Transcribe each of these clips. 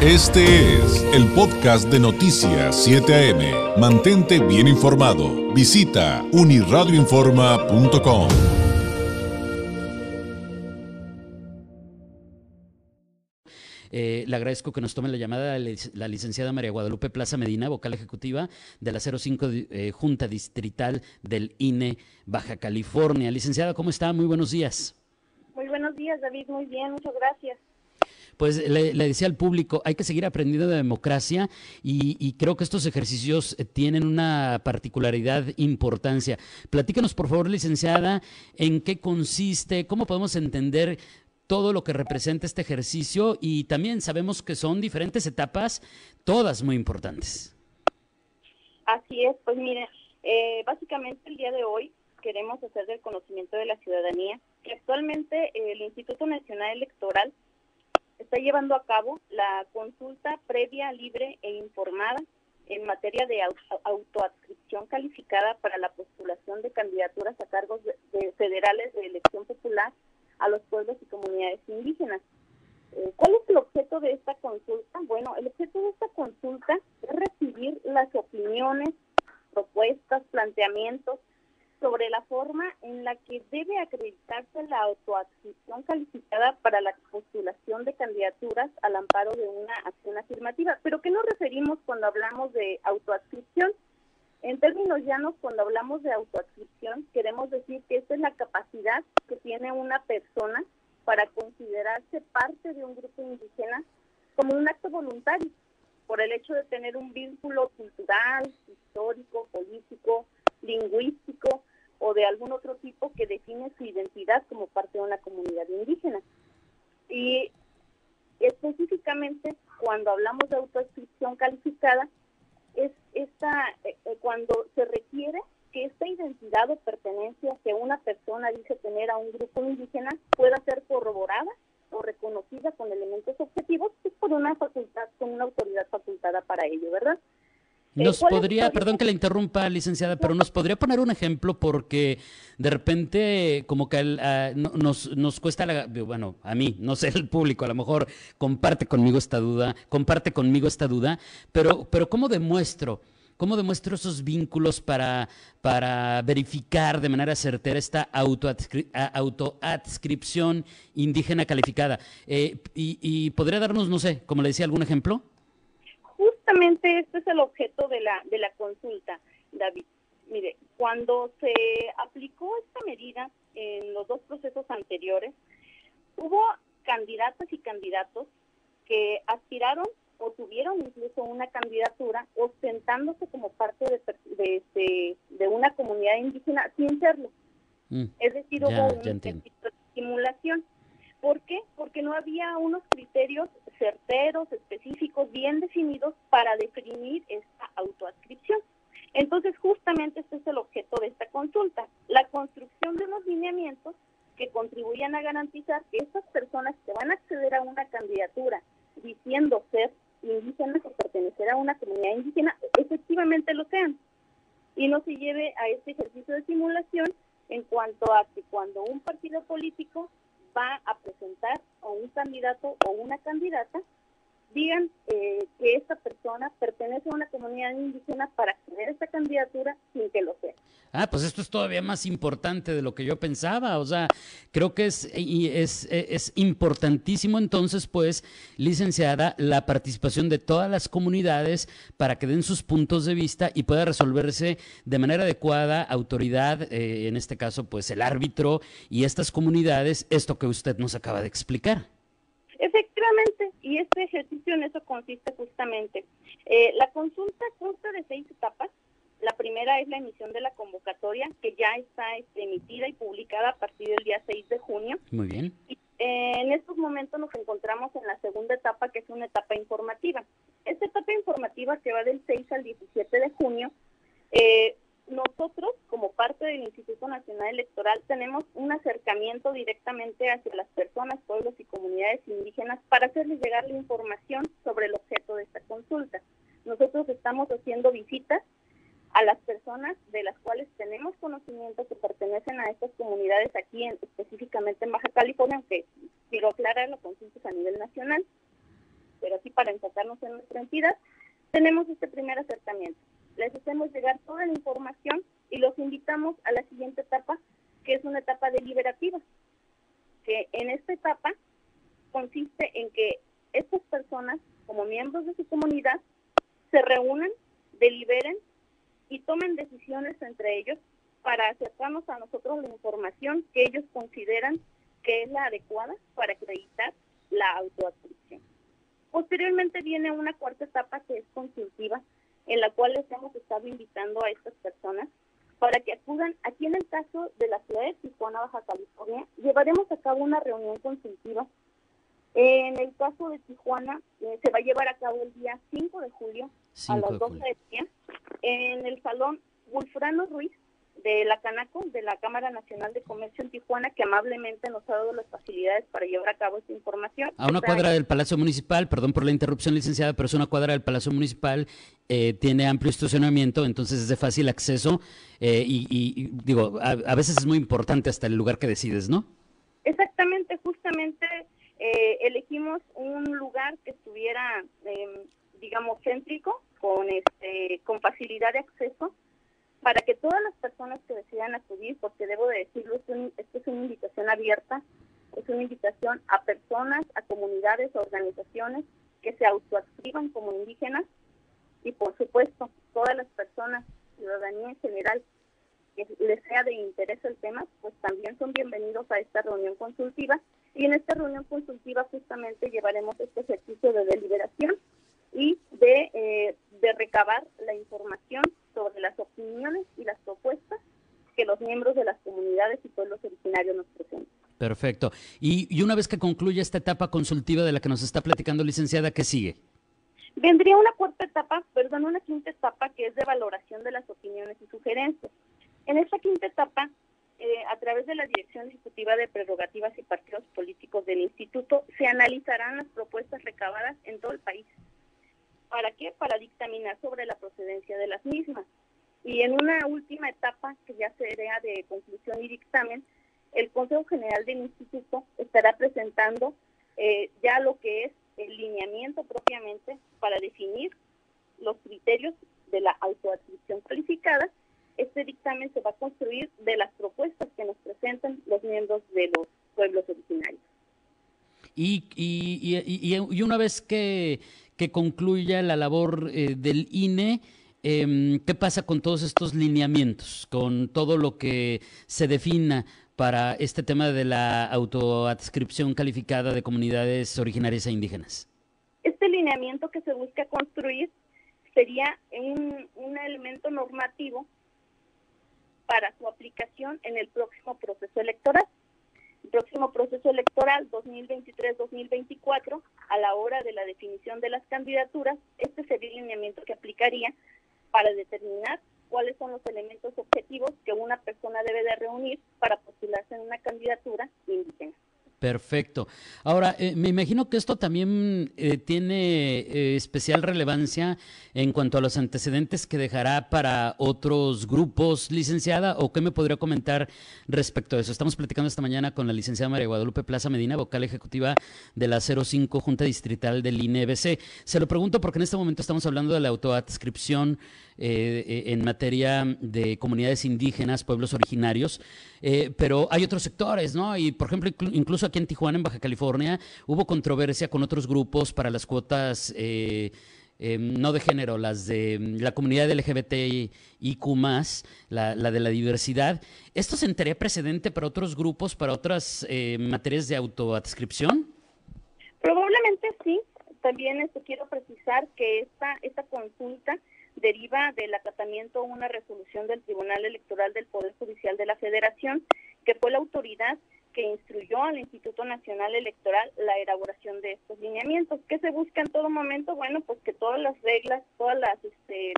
Este es el podcast de Noticias 7 AM. Mantente bien informado. Visita uniradioinforma.com. Eh, le agradezco que nos tome la llamada la licenciada María Guadalupe Plaza Medina, vocal ejecutiva de la 05 eh, Junta Distrital del INE Baja California. Licenciada, ¿cómo está? Muy buenos días. Muy buenos días, David. Muy bien, muchas gracias pues le, decía al público, hay que seguir aprendiendo de democracia y, creo que estos ejercicios eh, tienen una particularidad importancia. Platícanos, por favor, licenciada, en qué consiste, cómo podemos entender todo lo que representa este ejercicio y también sabemos que son diferentes etapas, todas muy importantes. Así es, pues mire, eh, básicamente el día de hoy queremos hacer del conocimiento de la ciudadanía que actualmente el Instituto Nacional Electoral está llevando a cabo la consulta previa, libre e informada en materia de autoadscripción calificada para la postulación de candidaturas a cargos de, federales de elección popular a los pueblos y comunidades indígenas. Eh, ¿Cuál es el objeto de esta consulta? Bueno, el objeto de esta consulta es recibir las opiniones, propuestas, planteamientos sobre la forma en la que debe acreditarse la autoadscripción calificada para la postulación de candidaturas al amparo de una acción afirmativa. Pero ¿qué nos referimos cuando hablamos de autoadscripción? En términos llanos, cuando hablamos de autoadscripción, queremos decir que esta es la capacidad que tiene una persona para considerarse parte de un grupo indígena como un acto voluntario, por el hecho de tener un vínculo cultural, histórico, político, lingüístico o de algún otro tipo que define su identidad como parte de una comunidad indígena. Y específicamente cuando hablamos de autodescripción calificada, es esta eh, eh, cuando se requiere que esta identidad o pertenencia que una persona dice tener a un grupo indígena pueda ser corroborada o reconocida con elementos objetivos pues, por una facultad, con una autoridad facultada para ello, ¿verdad? Nos podría, perdón que la interrumpa, licenciada, pero nos podría poner un ejemplo porque de repente como que ah, nos, nos cuesta, la, bueno, a mí, no sé, el público a lo mejor comparte conmigo esta duda, comparte conmigo esta duda, pero, pero ¿cómo demuestro? ¿Cómo demuestro esos vínculos para, para verificar de manera certera esta autoadscripción indígena calificada? Eh, y, y podría darnos, no sé, como le decía, algún ejemplo? Justamente este es el objeto de la, de la consulta, David. Mire, cuando se aplicó esta medida en los dos procesos anteriores, hubo candidatas y candidatos que aspiraron o tuvieron incluso una candidatura ostentándose como parte de, de, este, de, una comunidad indígena sin serlo. Mm, es decir, hubo una simulación. ¿Por qué? Porque no había unos criterios certeros, específicos, bien definidos para definir esta autoadscripción. Entonces, justamente este es el objeto de esta consulta, la construcción de unos lineamientos que contribuyan a garantizar que estas personas que van a acceder a una candidatura diciendo ser indígenas o pertenecer a una comunidad indígena, efectivamente lo sean. Y no se lleve a este ejercicio de simulación en cuanto a que cuando un partido político va a candidato o una candidata, digan eh, que esta persona pertenece a una comunidad indígena para tener esta candidatura sin que lo sea. Ah, pues esto es todavía más importante de lo que yo pensaba. O sea, creo que es, es, es importantísimo entonces, pues, licenciada, la participación de todas las comunidades para que den sus puntos de vista y pueda resolverse de manera adecuada, autoridad, eh, en este caso, pues, el árbitro y estas comunidades, esto que usted nos acaba de explicar. Efectivamente, y este ejercicio en eso consiste justamente. Eh, la consulta consta de seis etapas. La primera es la emisión de la convocatoria, que ya está este, emitida y publicada a partir del día 6 de junio. Muy bien. Y, eh, en estos momentos nos encontramos en la segunda etapa, que es una etapa informativa. Esta etapa informativa que va del 6 al 17 de junio, eh, nosotros, como parte del Instituto Nacional Electoral, tenemos un acercamiento directamente hacia las personas, indígenas para hacerles llegar la información sobre el objeto de esta consulta. Nosotros estamos haciendo visitas a las personas de las cuales tenemos conocimiento que pertenecen a estas comunidades aquí, específicamente en Baja California, aunque quiero aclarar, la consulta es a nivel nacional. pero así para enfocarnos en nuestra entidad, tenemos este primer acercamiento. Les hacemos llegar toda la información y los invitamos a la siguiente etapa, que es una etapa deliberativa, que en esta etapa consiste en que estas personas, como miembros de su comunidad, se reúnan, deliberen y tomen decisiones entre ellos para acercarnos a nosotros la información que ellos consideran que es la adecuada para acreditar la autoadscripción. Posteriormente viene una cuarta etapa que es consultiva, en la cual les hemos estado invitando a estas personas para que acudan. Aquí en el caso de la ciudad de Tijuana, Baja California, llevaremos a cabo una reunión consultiva. En el caso de Tijuana, eh, se va a llevar a cabo el día 5 de julio a las 12 de día en el salón Wolfrano Ruiz de la Canaco, de la Cámara Nacional de Comercio en Tijuana, que amablemente nos ha dado las facilidades para llevar a cabo esta información. A una cuadra del Palacio Municipal, perdón por la interrupción, licenciada, pero es una cuadra del Palacio Municipal, eh, tiene amplio estacionamiento, entonces es de fácil acceso eh, y, digo, a, veces es muy importante hasta el lugar que decides, ¿no? Exactamente, justamente eh, elegimos un lugar que estuviera, em, digamos, céntrico, con, este, con facilidad de acceso para que todas las personas que decidan acudir, porque debo de decirlo, esto es una invitación abierta, es una invitación a personas, a comunidades, a organizaciones que se autoadscriban como indígenas y por supuesto todas las personas, ciudadanía en general, que les sea de interés el tema, pues también son bienvenidos a esta reunión consultiva y en esta reunión consultiva justamente llevaremos este ejercicio de deliberación y de, eh, de recabar la información sobre las opiniones y las propuestas que los miembros de las comunidades y pueblos originarios nos presentan. Perfecto. Y, una vez que concluya esta etapa consultiva de la que nos está platicando, licenciada, ¿qué sigue? Vendría una cuarta etapa, perdón, una quinta etapa que es de valoración de las opiniones y sugerencias. En esta quinta etapa, eh, a través de la Dirección Ejecutiva de Prerrogativas y Partidos Políticos del Instituto, se analizarán las propuestas recabadas en todo el país ¿Para qué? Para dictaminar sobre la procedencia de las mismas. Y en una última etapa, que ya sería de conclusión y dictamen, el Consejo General del Instituto estará presentando eh, ya lo que es el lineamiento propiamente para definir los criterios de la autoadscripción calificada. Este dictamen se va a construir de las propuestas que nos presentan los miembros de los pueblos originarios. Y, y, y, y una vez que, que concluya la labor eh, del INE. Em, ¿Qué pasa con todos estos lineamientos, con todo lo que se defina para este tema de la autoadscripción calificada de comunidades originarias e indígenas? Este lineamiento que se busca construir sería un, un elemento normativo para su aplicación en el próximo proceso electoral próximo proceso electoral 2023-2024, a la hora de la definición de las candidaturas, este sería el lineamiento que aplicaría para determinar cuáles son los elementos objetivos que una persona debe de reunir para postularse en una candidatura indígena. Perfecto. Ahora, eh, me imagino que esto también eh, tiene eh, especial relevancia en cuanto a los antecedentes que dejará para otros grupos, licenciada, o qué me podría comentar respecto a eso. Estamos platicando esta mañana con la licenciada María Guadalupe Plaza Medina, vocal ejecutiva de la 05 Junta Distrital del INEBC. Se lo pregunto porque en este momento estamos hablando de la autoadscripción en materia de comunidades indígenas, pueblos originarios, pero hay otros sectores, ¿no? Y, por ejemplo, incluso aquí en Tijuana, en Baja California, hubo controversia con otros grupos para las cuotas, eh, em, no de género, las de mm, la comunidad LGBTIQ, la, la de la diversidad. ¿Esto sentaría precedente para otros grupos, para otras eh, materias de autoadscripción? Probablemente sí. También esto quiero precisar que esta, esta consulta deriva del acatamiento a una resolución del Tribunal Electoral del Poder Judicial de la Federación, que fue la autoridad que instruyó al Instituto Nacional Electoral la elaboración de estos lineamientos. ¿Qué se busca en todo momento? Bueno, pues que todas las reglas, todas las, este,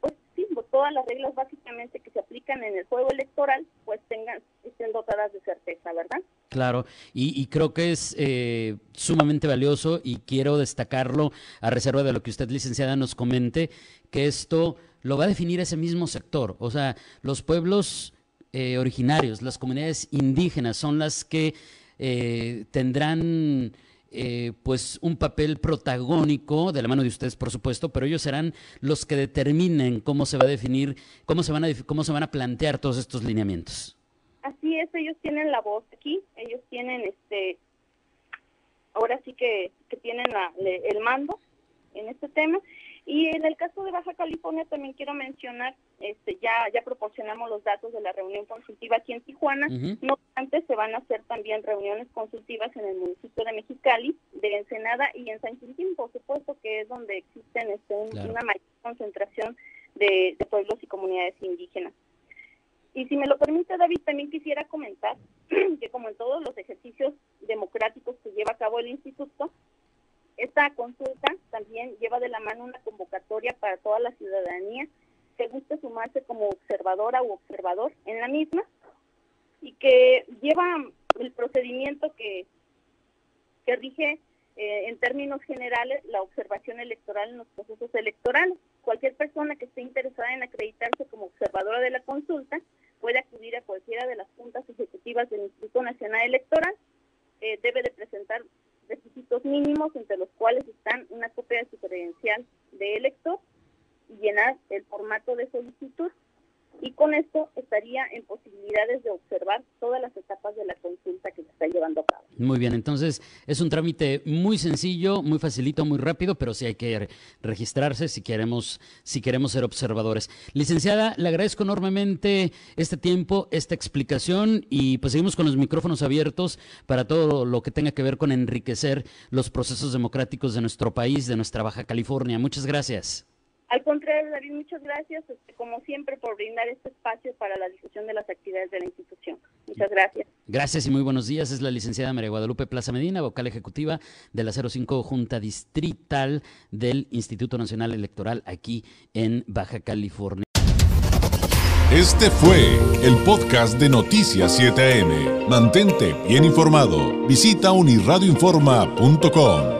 pues sí, pues todas las reglas básicamente que se aplican en el juego electoral, pues tengan, estén dotadas de certeza, ¿verdad? Claro, y, creo que es eh, sumamente valioso y quiero destacarlo a reserva de lo que usted, licenciada, nos comente, que esto lo va a definir ese mismo sector. O sea, los pueblos eh, originarios, las comunidades indígenas, son las que eh, tendrán eh, pues un papel protagónico, de la mano de ustedes, por supuesto, pero ellos serán los que determinen cómo se va a definir, cómo se van a, cómo se van a plantear todos estos lineamientos. Así es, ellos tienen la voz aquí, ellos tienen este, ahora sí que, que tienen el mando en este tema. Y en el caso de Baja California también quiero mencionar, este, ya, ya proporcionamos los datos de la reunión consultiva aquí en Tijuana. No obstante, se van a hacer también reuniones consultivas en el municipio de Mexicali, de Ensenada y en San Quintín, por supuesto, que es donde existen este, una mayor concentración de, de pueblos y comunidades indígenas. Y si me lo permite, David, también quisiera comentar que como en todos los ejercicios democráticos que lleva a cabo el instituto, esta consulta también lleva de la mano una convocatoria para toda la ciudadanía que guste sumarse como observadora u observador en la misma y que lleva el procedimiento que, que rige eh, en términos generales la observación electoral en los procesos electorales. Cualquier persona que esté interesada en acreditarse como observadora de la consulta puede acudir a cualquiera de las juntas ejecutivas del Instituto Nacional Electoral. Eh, debe de presentar requisitos mínimos entre los cuales están una copia de su credencial de elector y llenar el formato de solicitud y con esto estaría en posibilidades de observar todas las etapas de la consulta que se está llevando a cabo. Muy bien, entonces es un trámite muy sencillo, muy facilito, muy rápido, pero sí hay que registrarse si queremos, si queremos ser observadores. Licenciada, le agradezco enormemente este tiempo, esta explicación y pues seguimos con los micrófonos abiertos para todo lo que tenga que ver con enriquecer los procesos democráticos de nuestro país, de nuestra Baja California. Muchas gracias. Al contrario, David, muchas gracias, este, como siempre, por brindar este espacio para la difusión de las actividades de la institución. Muchas gracias. Gracias y muy buenos días. Es la licenciada María Guadalupe Plaza Medina, vocal ejecutiva de la 05 Junta Distrital del Instituto Nacional Electoral aquí en Baja California. Este fue el podcast de Noticias 7am. Mantente bien informado. Visita unirradioinforma.com.